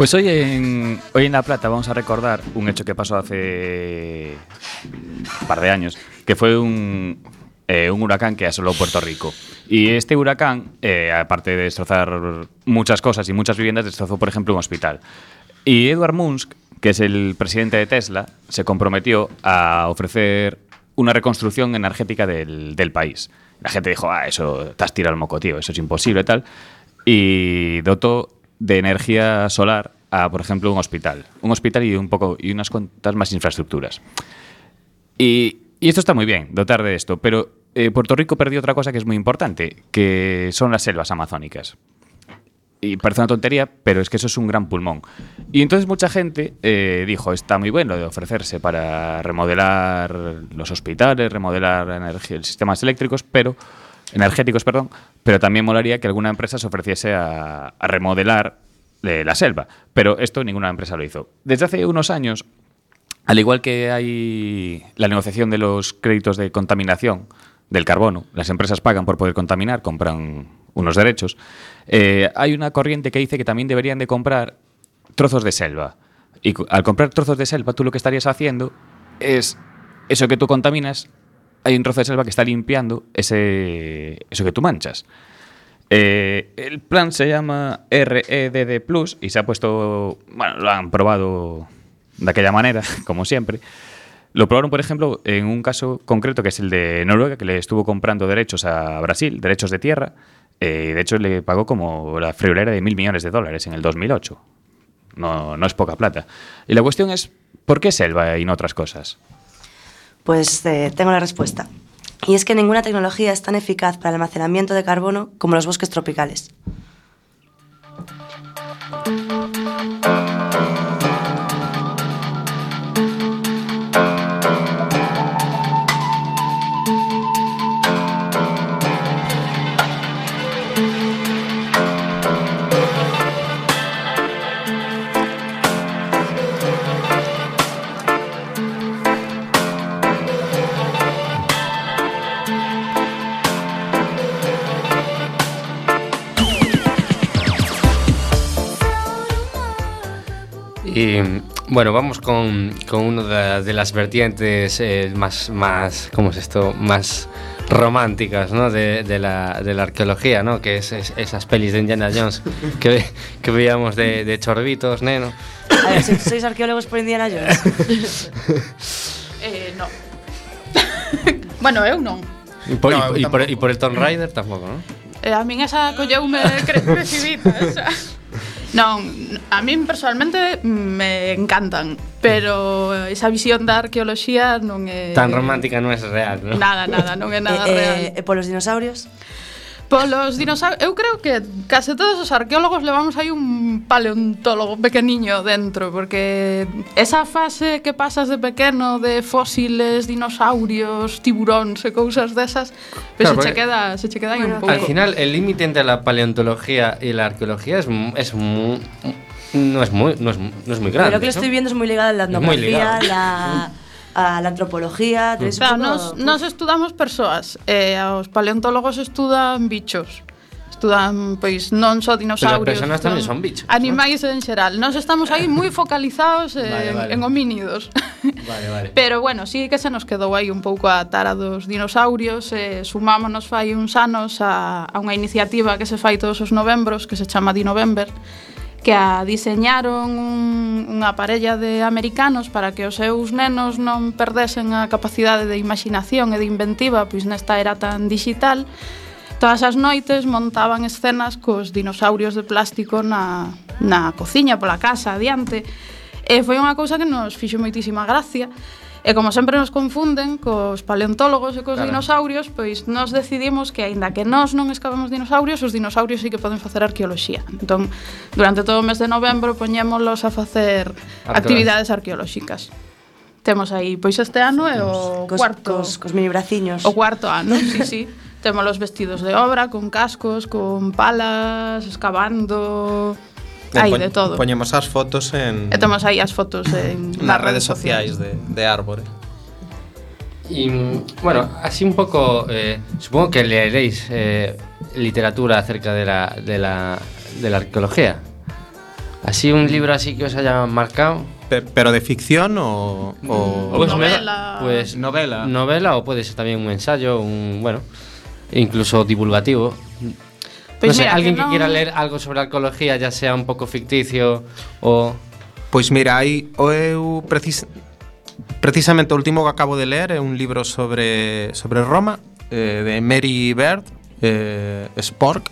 Pues hoy en, hoy en La Plata vamos a recordar un hecho que pasó hace un par de años, que fue un, eh, un huracán que asoló Puerto Rico. Y este huracán, eh, aparte de destrozar muchas cosas y muchas viviendas, destrozó, por ejemplo, un hospital. Y Edward Musk, que es el presidente de Tesla, se comprometió a ofrecer una reconstrucción energética del, del país. La gente dijo, ah, eso te has tirado el moco, tío, eso es imposible tal. Y dotó de energía solar a, por ejemplo, un hospital. Un hospital y un poco y unas cuantas más infraestructuras. Y, esto está muy bien, dotar de esto, pero eh, Puerto Rico perdió otra cosa que es muy importante, que son las selvas amazónicas. Y parece una tontería, pero es que eso es un gran pulmón. Y entonces mucha gente eh, dijo, está muy bueno de ofrecerse para remodelar los hospitales, remodelar energía, sistemas eléctricos, pero energéticos, perdón, pero también molaría que alguna empresa se ofreciese a, remodelar eh, la selva. Pero esto ninguna empresa lo hizo. Desde hace unos años, al igual que hay la negociación de los créditos de contaminación del carbono, las empresas pagan por poder contaminar, compran unos derechos, eh, hay una corriente que dice que también deberían de comprar trozos de selva. Y al comprar trozos de selva, tú lo que estarías haciendo es eso que tú contaminas, hay un trozo de selva que está limpiando ese, eso que tú manchas. Eh, el plan se llama REDD Plus y se ha puesto, bueno, lo han probado de aquella manera, (laughs) como siempre. Lo probaron, por ejemplo, en un caso concreto que es el de Noruega, que le estuvo comprando derechos a Brasil, derechos de tierra. eh, de hecho, le pagó como la friolera de mil millones de dólares en el 2008. No, no es poca plata. Y la cuestión es, ¿por qué selva y no otras cosas? Pues eh, tengo la respuesta. Y es que ninguna tecnología es tan eficaz para el almacenamiento de carbono como los bosques tropicales. Bueno, vamos con, con una de, de las vertientes eh, más, más, ¿cómo es esto? Más románticas, ¿no? De, de la, de la arqueología, ¿no? Que es, es- esas pelis de Indiana Jones que, que veíamos de, de chorbitos, neno. A ver, ¿sois- ¿sois arqueólogos por Indiana Jones? (laughs) Eh, no. (laughs) bueno, eu non. Y por, No, y- y eu por, y por el Tomb Raider tampoco, ¿no? Eh, a min esa colleume cre esa. (laughs) Non, a min personalmente me encantan, pero esa visión da arqueoloxía non é... Tan romántica non é real, non? Nada, nada, non é nada e, real. E, e polos dinosaurios? Polos dinosaurios, eu creo que case todos os arqueólogos levamos aí un paleontólogo pequeniño dentro, porque esa fase que pasas de pequeno de fósiles, dinosaurios, tiburóns e cousas desas, Claro, pues se, che queda, se che queda aí un pouco. Al final, el límite entre la paleontología y la arqueología es, es mu- no es muy, no es, no es muy grande. Pero lo que lo estoy ¿no? viendo es muy ligado a la muy etnografía, la, a, la antropología, mm. tres claro, nós, nós estudamos persoas, e eh, os paleontólogos estudan bichos estudan pois non só dinosaurios, pero tamén son bichos, animais ¿no? en xeral. Nós estamos aí moi focalizados en, vale, vale. en homínidos. Vale, vale. (laughs) Pero bueno, sí que se nos quedou aí un pouco a tara dos dinosaurios, eh, sumámonos fai uns anos a, a unha iniciativa que se fai todos os novembros que se chama Dinovember, que a diseñaron un, unha parella de americanos para que os seus nenos non perdesen a capacidade de imaginación e de inventiva pois nesta era tan digital Todas as noites montaban escenas cos dinosaurios de plástico na, na cociña, pola casa, adiante. E foi unha cousa que nos fixo moitísima gracia E como sempre nos confunden cos paleontólogos e cos claro. dinosaurios, pois nós decidimos que aínda que nós non escavamos dinosaurios, os dinosaurios sí que poden facer arqueoloxía. Entón, durante todo o mes de novembro poñémolos a facer Arqueología. actividades arqueolóxicas. Temos aí, pois este ano é o cos, cuarto... Cos, cos mini braciños. O cuarto ano, (laughs) sí, sí. Temos los vestidos de obra, con cascos, con palas, excavando... hai de todo. Poñemos as fotos en E temos aí as fotos en (laughs) nas redes sociais de, de Árbore. Y mm, bueno, así un poco, eh, supongo que leeréis eh, literatura acerca de la, de, la, de la arqueología. Así un libro así que os haya marcado. Pe- ¿Pero de ficción o...? o- Pues Novela. me- pues novela. Novela o puede ser también un ensayo, un bueno, incluso divulgativo. Pues no sé, mira, alguien que, no... que quiera leer algo sobre arqueología, ya sea un pouco ficticio o. Pois mira, aí o eu precis... precisamente o último que acabo de ler é un libro sobre sobre Roma eh, de Mary Bird eh, Spork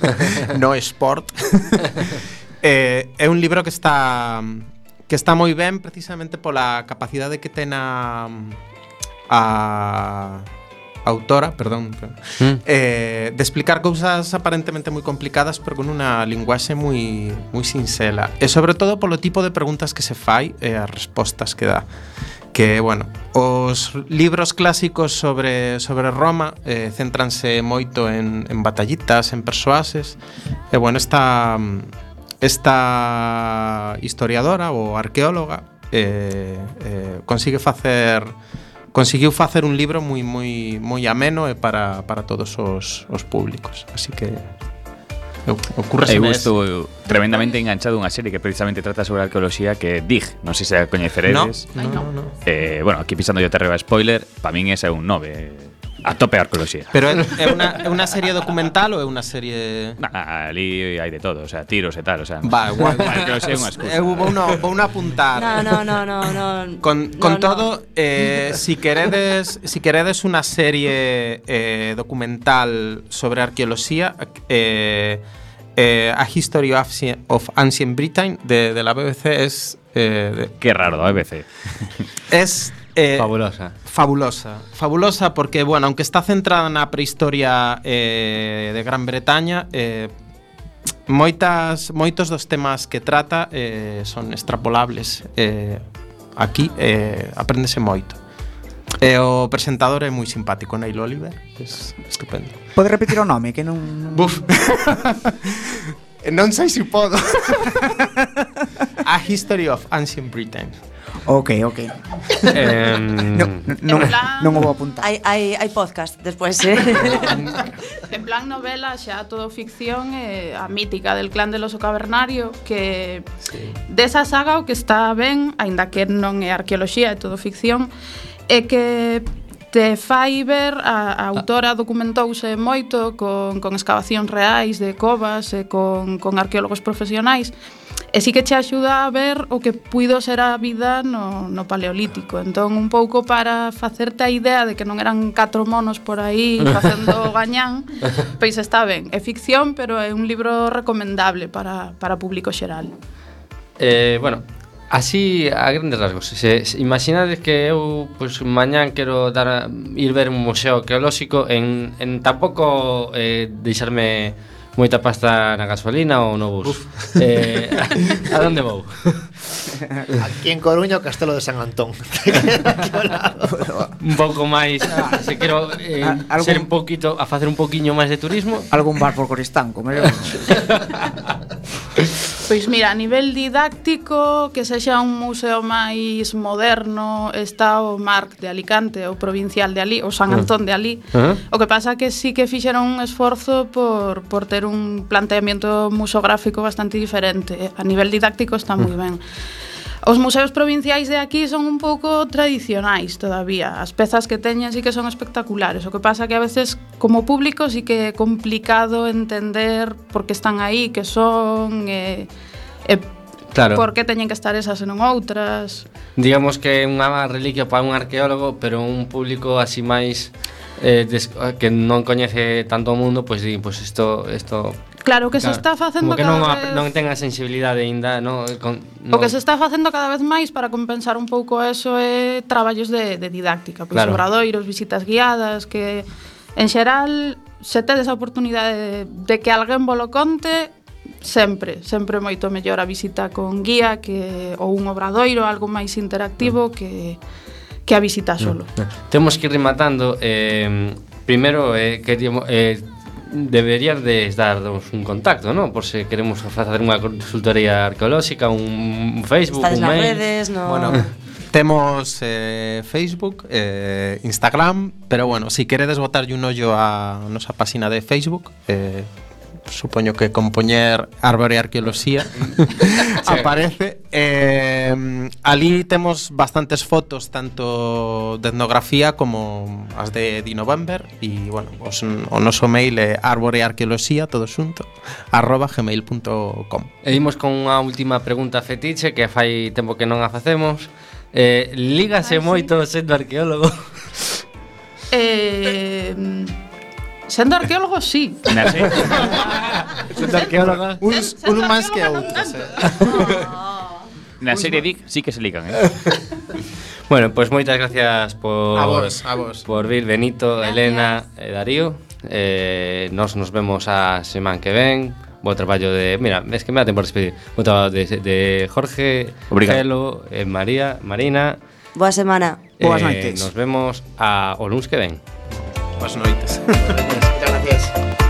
(laughs) no Sport (laughs) eh, é un libro que está que está moi ben precisamente pola capacidade que ten a a autora, perdón, mm. eh, de explicar cousas aparentemente moi complicadas pero con unha linguaxe moi moi sincela e eh, sobre todo polo tipo de preguntas que se fai eh, e as respostas que dá que, bueno, os libros clásicos sobre, sobre Roma eh, céntranse moito en, en batallitas, en persoases e, eh, bueno, esta esta historiadora ou arqueóloga eh, eh, consigue facer conseguiu facer un libro moi moi moi ameno e para, para todos os, os públicos. Así que Ocurre Eu estou tremendamente enganchado unha serie que precisamente trata sobre a arqueoloxía que é DIG, non sei se a coñeceredes. No, no, no. Eh, bueno, aquí pisando yo te reba spoiler, para min ese é un 9. A tope a arqueoloxía. Pero é, é unha, é unha serie documental ou é unha serie... Nah, ali hai de todo, o sea, tiros e tal, o sea. Va, guai, a arqueoloxía é unha excusa. Eu vou no, vou no apuntar. No, no, no, no, no. Con, No, con no. todo, eh, si queredes si queredes unha serie eh, documental sobre arqueoloxía, eh, eh, A History of, Ancient- of Ancient Britain de, de la BBC es eh, de- Qué raro, a BBC. es Eh, fabulosa. Fabulosa. Fabulosa porque, bueno, aunque está centrada na prehistoria eh, de Gran Bretaña, eh, moitas moitos dos temas que trata eh, son extrapolables eh, aquí eh, apréndese moito E o presentador é moi simpático, Neil Oliver, es estupendo. Pode repetir o nome, que non... non... Buf. (laughs) non sei se podo. (laughs) A History of Ancient Britain. Ok, ok. (laughs) Eh, non, non, plan, non o vou apuntar. Hai, hai, hai podcast despois, eh? en plan novela, xa todo ficción, eh, a mítica del clan del oso cavernario, que sí. desa saga o que está ben, aínda que non é arqueoloxía, é todo ficción, é que te fai ver a, a autora documentouse moito con, con excavacións reais de covas e con, con arqueólogos profesionais E sí que che axuda a ver o que puido ser a vida no, no paleolítico. Entón, un pouco para facerte a idea de que non eran catro monos por aí (laughs) facendo gañán, pois está ben. É ficción, pero é un libro recomendable para, para público xeral. Eh, bueno, Así, a grandes rasgos, se, se imaginades que eu pois, mañán quero dar, ir ver un museo arqueolóxico en, en tampouco eh, deixarme moita pasta na gasolina ou no bus. Uf. Eh, a donde vou? (laughs) Aquí en Coruña o Castelo de San Antón. (laughs) un pouco máis, ah, se quero eh, ah, algún, ser un poquito a facer un poquiño máis de turismo. Algún bar por Coristán, como eu. (laughs) Pois mira, a nivel didáctico, que sexa un museo máis moderno, está o Marc de Alicante, o provincial de ali, o San ah. Antón de ali. Uh ah. -huh. O que pasa que sí que fixeron un esforzo por, por ter un planteamento museográfico bastante diferente. A nivel didáctico está ah. moi ben. Uh -huh. Os museos provinciais de aquí son un pouco tradicionais todavía. As pezas que teñen sí que son espectaculares. O que pasa que a veces como público sí que é complicado entender por que están aí, que son e, eh, e eh, claro. por que teñen que estar esas e non outras. Digamos que é unha reliquia para un arqueólogo, pero un público así máis eh, des, que non coñece tanto o mundo, pois pues, di, pois pues isto isto Claro, o que claro. se está facendo Como que cada non, vez... non ten a sensibilidade aínda no, con, no... O que se está facendo cada vez máis para compensar un pouco eso é traballos de, de didáctica pois claro. obradoiros, visitas guiadas que en xeral se tedes a oportunidade de, de que alguén volo conte sempre, sempre moito mellor a visita con guía que ou un obradoiro, algo máis interactivo mm. que que a visita mm. solo. No, no. Temos que ir rematando eh, Primeiro, eh, queríamos, eh, deberías de darnos un contacto, ¿no? Por se si queremos facer unha consultoría arqueolóxica, un Facebook, Estades un mail. redes, no... Bueno, temos eh, Facebook, eh, Instagram, pero bueno, si queredes botarlle un ollo a nosa página de Facebook, eh, supoño que compoñer árbore arqueoloxía (laughs) (laughs) aparece. Eh, ali temos bastantes fotos tanto de etnografía como as de Di November e bueno, os, o noso mail é arborearqueoloxía todo xunto arroba gmail.com E imos con unha última pregunta fetiche que fai tempo que non a facemos. Eh, Lígase Ay, moito sí. sendo arqueólogo. Eh, Sendo arqueólogo, sí. Na sei. (laughs) Sendo arqueóloga. Uns, un máis que outros. Eh. (laughs) Na serie Dick sí que se ligan, eh. (laughs) bueno, pois pues moitas gracias por a vos, a vos. por vir Benito, gracias. Elena e Darío. Eh, nos nos vemos a semana que ven. Bo traballo de, mira, es que me da tempo a despedir. Bo traballo de, de Jorge, Obrigado. Gelo, eh, María, Marina. Boa semana. Eh, Boas noites. Nos vemos a o luns que ven. Boas noites. Moitas gracias.